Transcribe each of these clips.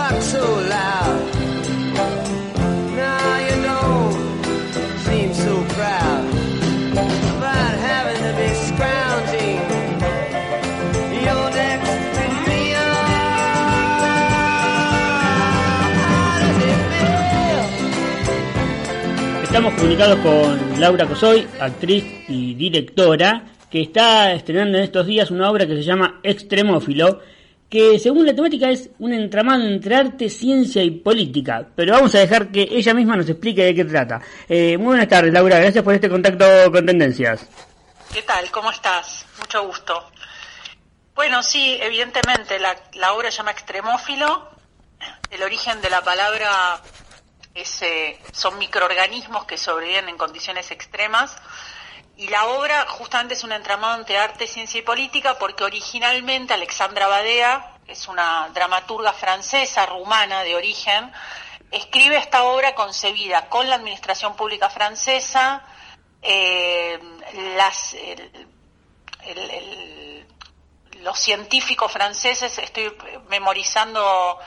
talk so loud. Now you don't seem so proud about having to be scrounging your does it feel? Estamos comunicados con Laura Cosoy, actriz y directora, que está estrenando en estos días una obra que se llama Extremófilo, que según la temática es un entramado entre arte, ciencia y política. Pero vamos a dejar que ella misma nos explique de qué trata. Eh, muy buenas tardes, Laura. Gracias por este contacto con Tendencias. ¿Qué tal? ¿Cómo estás? Mucho gusto. Bueno, sí, evidentemente la, la obra se llama Extremófilo. El origen de la palabra es, eh, son microorganismos que sobreviven en condiciones extremas. Y la obra justamente es un entramado entre arte, ciencia y política porque originalmente Alexandra Badea, que es una dramaturga francesa, rumana de origen, escribe esta obra concebida con la administración pública francesa, eh, los científicos franceses, estoy memorizando,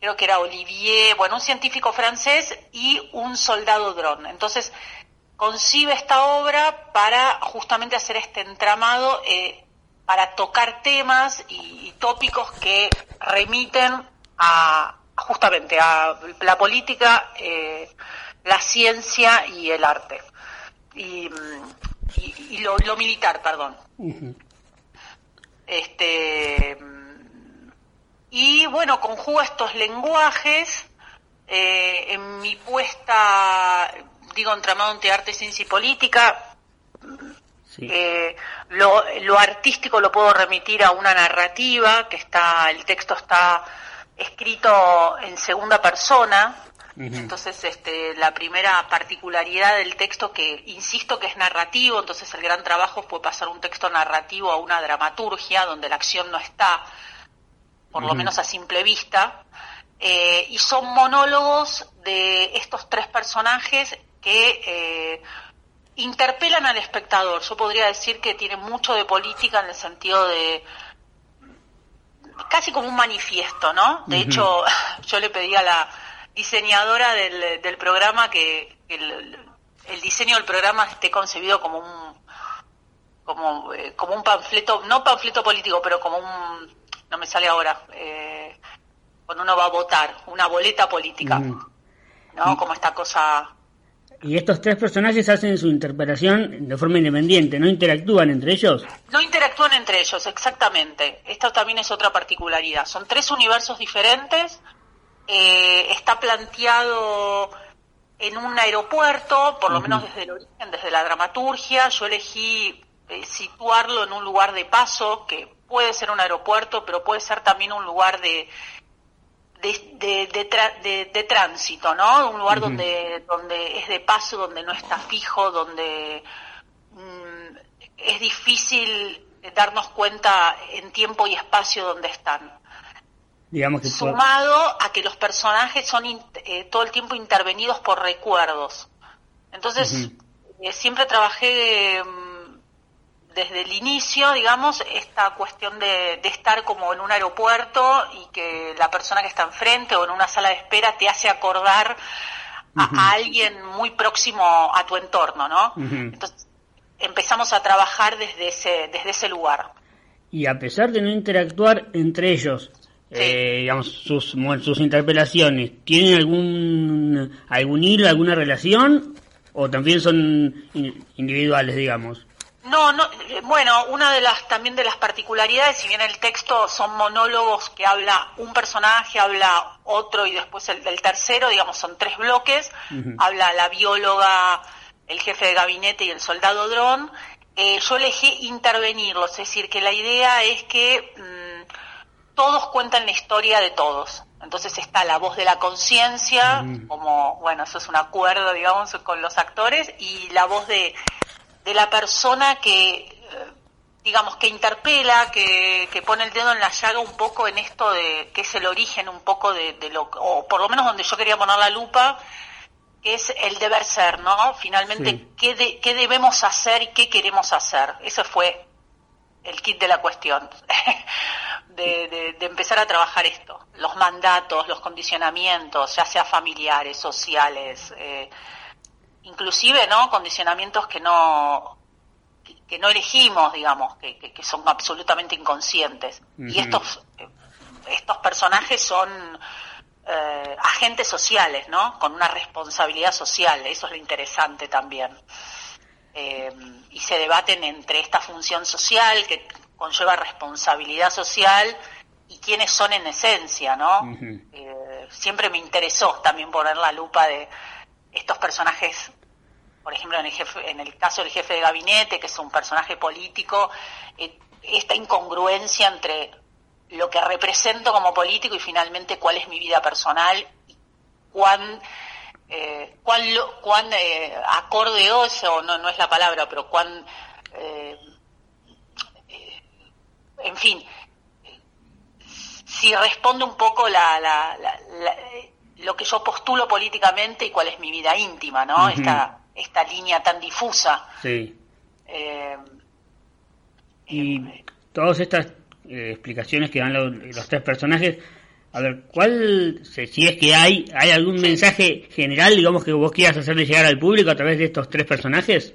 creo que era Olivier, bueno, un científico francés y un soldado dron. Entonces, concibe esta obra para justamente hacer este entramado, eh, para tocar temas y, y tópicos que remiten a justamente a la política, eh, la ciencia y el arte. Y, y- y lo, lo militar, perdón. Este y bueno, conjuga estos lenguajes eh, en mi puesta, digo, entramado entre arte, ciencia y política. Sí. eh, lo, lo artístico lo puedo remitir a una narrativa que está, el texto está escrito en segunda persona. Entonces, este, la primera particularidad del texto que insisto que es narrativo, entonces el gran trabajo fue pasar un texto narrativo a una dramaturgia donde la acción no está, por lo menos a simple vista, eh, y son monólogos de estos tres personajes que eh, interpelan al espectador. Yo podría decir que tiene mucho de política en el sentido de casi como un manifiesto, ¿no? De hecho, yo le pedí a la diseñadora del, del programa que el, el diseño del programa esté concebido como un como eh, como un panfleto, no panfleto político, pero como un no me sale ahora, eh, cuando uno va a votar, una boleta política. ¿no? Como esta cosa Y estos tres personajes hacen su interpretación de forma independiente, no interactúan entre ellos. No interactúan entre ellos, exactamente. Esta también es otra particularidad. Son tres universos diferentes. eh, está planteado en un aeropuerto, por lo menos desde el origen, desde la dramaturgia. Yo elegí eh, situarlo en un lugar de paso, que puede ser un aeropuerto, pero puede ser también un lugar de, de, de, de tra- de- de tránsito, ¿no? Un lugar donde, donde es de paso, donde no está fijo, donde mm, es difícil darnos cuenta en tiempo y espacio donde están. Digamos que Sumado a que los personajes son in- eh, todo el tiempo intervenidos por recuerdos. Entonces, eh, siempre trabajé mm, desde el inicio, digamos, esta cuestión de, de estar como en un aeropuerto y que la persona que está enfrente o en una sala de espera te hace acordar a, alguien muy próximo a tu entorno, ¿no? Entonces, empezamos a trabajar desde ese, desde ese lugar. y a pesar de no interactuar entre ellos, eh, digamos, sus, sus interpelaciones, ¿tienen algún, algún hilo, alguna relación? ¿O también son in- individuales, digamos? No, no, eh, bueno, una de las también de las particularidades, si bien el texto son monólogos que habla un personaje, habla otro y después el del tercero, digamos, son tres bloques, habla la bióloga, el jefe de gabinete y el soldado dron. Eh, yo elegí intervenirlos, es decir, que la idea es que mm, todos cuentan la historia de todos. Entonces está la voz de la conciencia, como, bueno, eso es un acuerdo, digamos, con los actores, y la voz de, de la persona que, eh, digamos, que interpela, que, que pone el dedo en la llaga un poco en esto de, que es el origen un poco de, de lo, o por lo menos donde yo quería poner la lupa, que es el deber ser, ¿no? Finalmente, Sí. ¿qué, de- qué debemos hacer y qué queremos hacer? Ese fue el kit de la cuestión. de, de- de empezar a trabajar esto, los mandatos, los condicionamientos, ya sea familiares, sociales, eh, inclusive no condicionamientos que no que, que no elegimos, digamos, que, que- que son absolutamente inconscientes. Y estos estos personajes son eh, agentes sociales, ¿no? Con una responsabilidad social, eso es lo interesante también. Eh, y se debaten entre esta función social que conlleva responsabilidad social y quiénes son en esencia, ¿no? Eh, siempre me interesó también poner la lupa de estos personajes, por ejemplo, en el, jefe, en el caso del jefe de gabinete, que es un personaje político, eh, esta incongruencia entre lo que represento como político y finalmente cuál es mi vida personal cuán eh, cuán, lo- cuán eh, acorde o no, no es la palabra, pero cuán, eh, eh, en fin, si responde un poco la, la- la- lo que yo postulo políticamente y cuál es mi vida íntima, ¿no? Esta, esta línea tan difusa. Sí. eh, Y todas estas eh, explicaciones que dan lo- los, tres personajes, a ver, ¿cuál, si es que hay, hay algún mensaje general, digamos, que vos quieras hacerle llegar al público a través de estos tres personajes?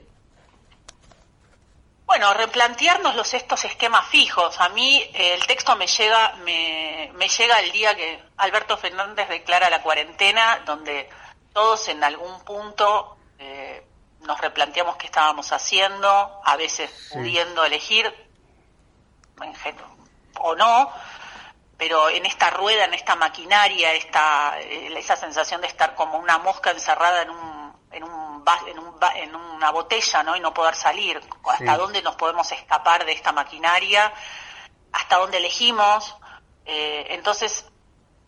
Bueno, replantearnos los estos esquemas fijos. A mí eh, el texto me llega, me, me llega el día que Alberto Fernández declara la cuarentena, donde todos en algún punto eh, nos replanteamos qué estábamos haciendo, a veces Sí. pudiendo elegir, o no, pero en esta rueda, en esta maquinaria, esta, eh, esa sensación de estar como una mosca encerrada en un, en un, en un en una botella, ¿no? Y no poder salir. ¿Hasta Sí. dónde nos podemos escapar de esta maquinaria? ¿Hasta dónde elegimos? Eh, entonces,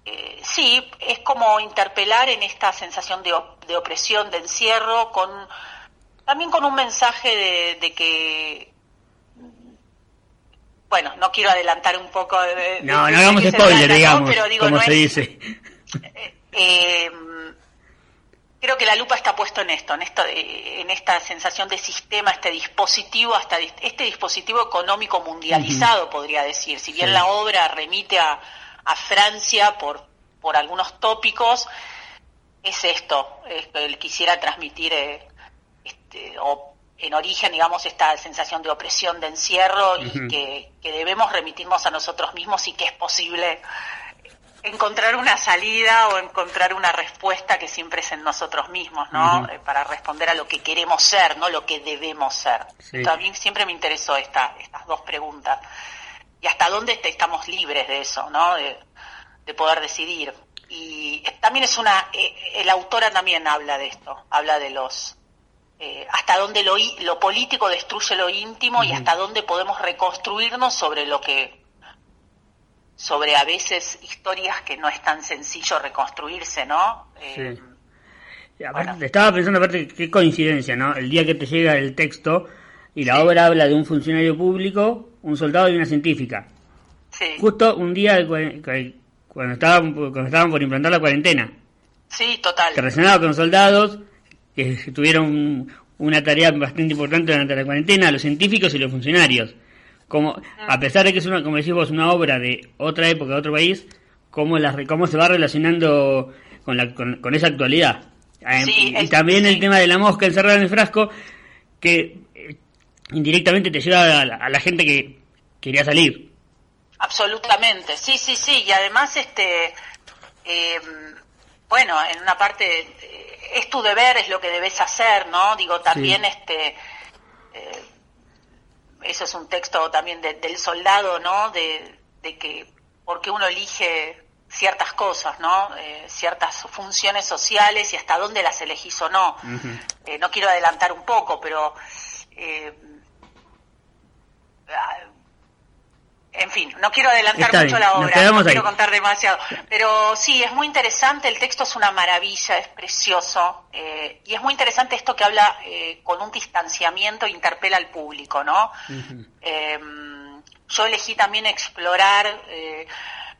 eh, sí, es como interpelar en esta sensación de, op- de opresión, de encierro, con también con un mensaje de, de que bueno, no quiero adelantar un poco de, de- No, no hagamos spoiler, trata, ¿no? digamos, pero digo, como no se es- dice. eh, creo que la lupa está puesto en esto, en esto, eh, en esta sensación de sistema, este dispositivo, hasta este dispositivo económico mundializado, podría decir. Si bien Sí. la obra remite a, a Francia por, por algunos tópicos, es esto, es que él quisiera transmitir eh, este, o en origen, digamos, esta sensación de opresión, de encierro y que, que debemos remitirnos a nosotros mismos y que es posible encontrar una salida o encontrar una respuesta que siempre es en nosotros mismos, ¿no? Eh, Para responder a lo que queremos ser, no lo que debemos ser. Sí. También siempre me interesó esta, estas dos preguntas. Y hasta dónde est- estamos libres de eso, ¿no? De, de poder decidir. Y eh, también es una, eh, el autora también habla de esto, habla de los, eh, hasta dónde lo, lo político destruye lo íntimo y hasta dónde podemos reconstruirnos sobre lo que sobre a veces historias que no es tan sencillo reconstruirse, ¿no? Eh, Sí. Bueno. Estaba pensando, aparte, qué coincidencia, ¿no? El día que te llega el texto y la obra habla de un funcionario público, un soldado y una científica. sí, Justo un día cuando estaban, cuando estaban por implantar la cuarentena, sí, total. que relacionado con soldados que tuvieron una tarea bastante importante durante la cuarentena, los científicos y los funcionarios. Como, Ah. a pesar de que es una, como decís vos, una obra de otra época, de otro país, cómo, la, cómo se va relacionando con, la, con, con esa actualidad. Eh, Sí, y también el tema de la mosca encerrada en el frasco, que eh, indirectamente te lleva a la, a la gente que quería salir. Absolutamente, sí, sí, sí, y además, este, eh, bueno, en una parte eh, es tu deber, es lo que debes hacer, ¿no? Digo, también, Sí. este, eso es un texto también de- del soldado, ¿no? De, de que, porque uno elige ciertas cosas, ¿no? Eh, ciertas funciones sociales y hasta dónde las elegís o no. Eh, no quiero adelantar un poco, pero eh, en fin, no quiero adelantar Está mucho bien, la obra, no quiero ahí. contar demasiado, pero sí, es muy interesante, el texto es una maravilla, es precioso, eh, y es muy interesante esto que habla eh, con un distanciamiento, interpela al público, ¿no? Eh, yo elegí también explorar, eh,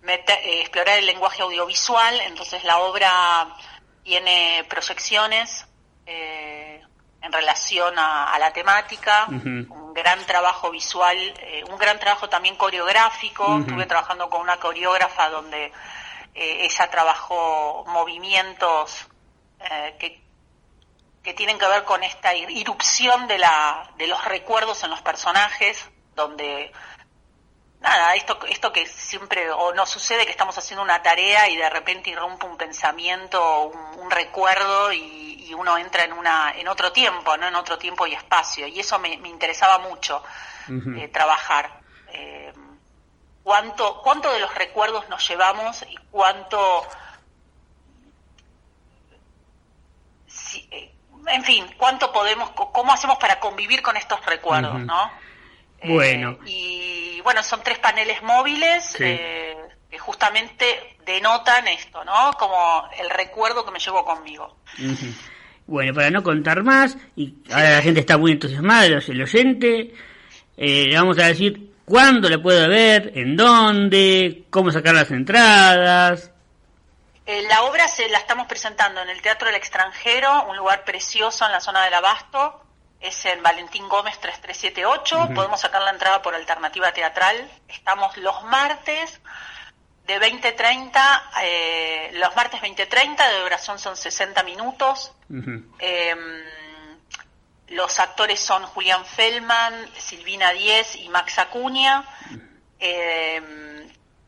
mete- eh, explorar el lenguaje audiovisual, entonces la obra tiene proyecciones, eh, en relación a, a la temática, gran trabajo visual, eh, un gran trabajo también coreográfico. Estuve trabajando con una coreógrafa donde eh, ella trabajó movimientos eh, que, que tienen que ver con esta ir- irrupción de, la, de los recuerdos en los personajes, donde nada, esto, esto que siempre o nos sucede que estamos haciendo una tarea y de repente irrumpe un pensamiento, un, un recuerdo y, y uno entra en una en otro tiempo, no en otro tiempo y espacio y eso me, me interesaba mucho eh, trabajar. Eh, cuánto cuánto de los recuerdos nos llevamos y cuánto si- eh, en fin, cuánto podemos, cómo hacemos para convivir con estos recuerdos. ¿no? Bueno. y bueno, son tres paneles móviles Sí. eh, que justamente denotan esto, ¿no? Como el recuerdo que me llevo conmigo. Ujú. Bueno, para no contar más, y ahora la gente está muy entusiasmada, el oyente, eh, le vamos a decir cuándo le puede ver, en dónde, cómo sacar las entradas. Eh, la obra se la estamos presentando en el Teatro del Extranjero, un lugar precioso en la zona del Abasto. Es en Valentín Gómez 3378. Ujú. Podemos sacar la entrada por alternativa teatral. Estamos los martes de 20.30, eh, los martes 20.30, de duración son 60 minutos. Ujú. Eh, los actores son Julián Feldman, Silvina Díez y Max Acuña. Eh,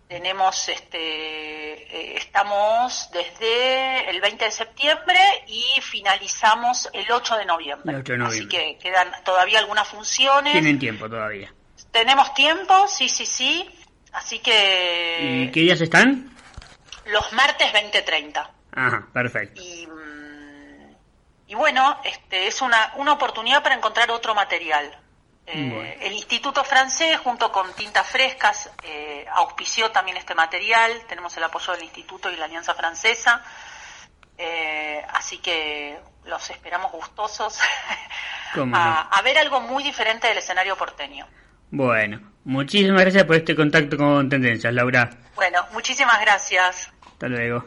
tenemos, este, eh, estamos desde el 20 de septiembre y finalizamos el 8 de noviembre. El 8 de Así noviembre. que quedan todavía algunas funciones. Tienen tiempo todavía. Tenemos tiempo, sí, sí, sí. Así que ¿Y qué días están? los martes 20.30. Ajá, perfecto. y, mm, y bueno, este, es una, una oportunidad para encontrar otro material. Eh, Bueno. El Instituto Francés, junto con Tintas Frescas, eh, auspició también este material. Tenemos el apoyo del Instituto y la Alianza Francesa. Eh, así que los esperamos gustosos Cómo a, no. a ver algo muy diferente del escenario porteño. Bueno, muchísimas gracias por este contacto con Tendencias, Laura. Bueno, muchísimas gracias. Hasta luego.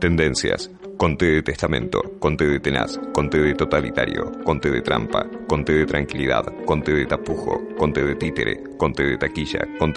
Tendencias. Conté de testamento, conté de tenaz, conté de totalitario, conté de trampa, conté de tranquilidad, conté de tapujo, conté de títere, conté de taquilla, conté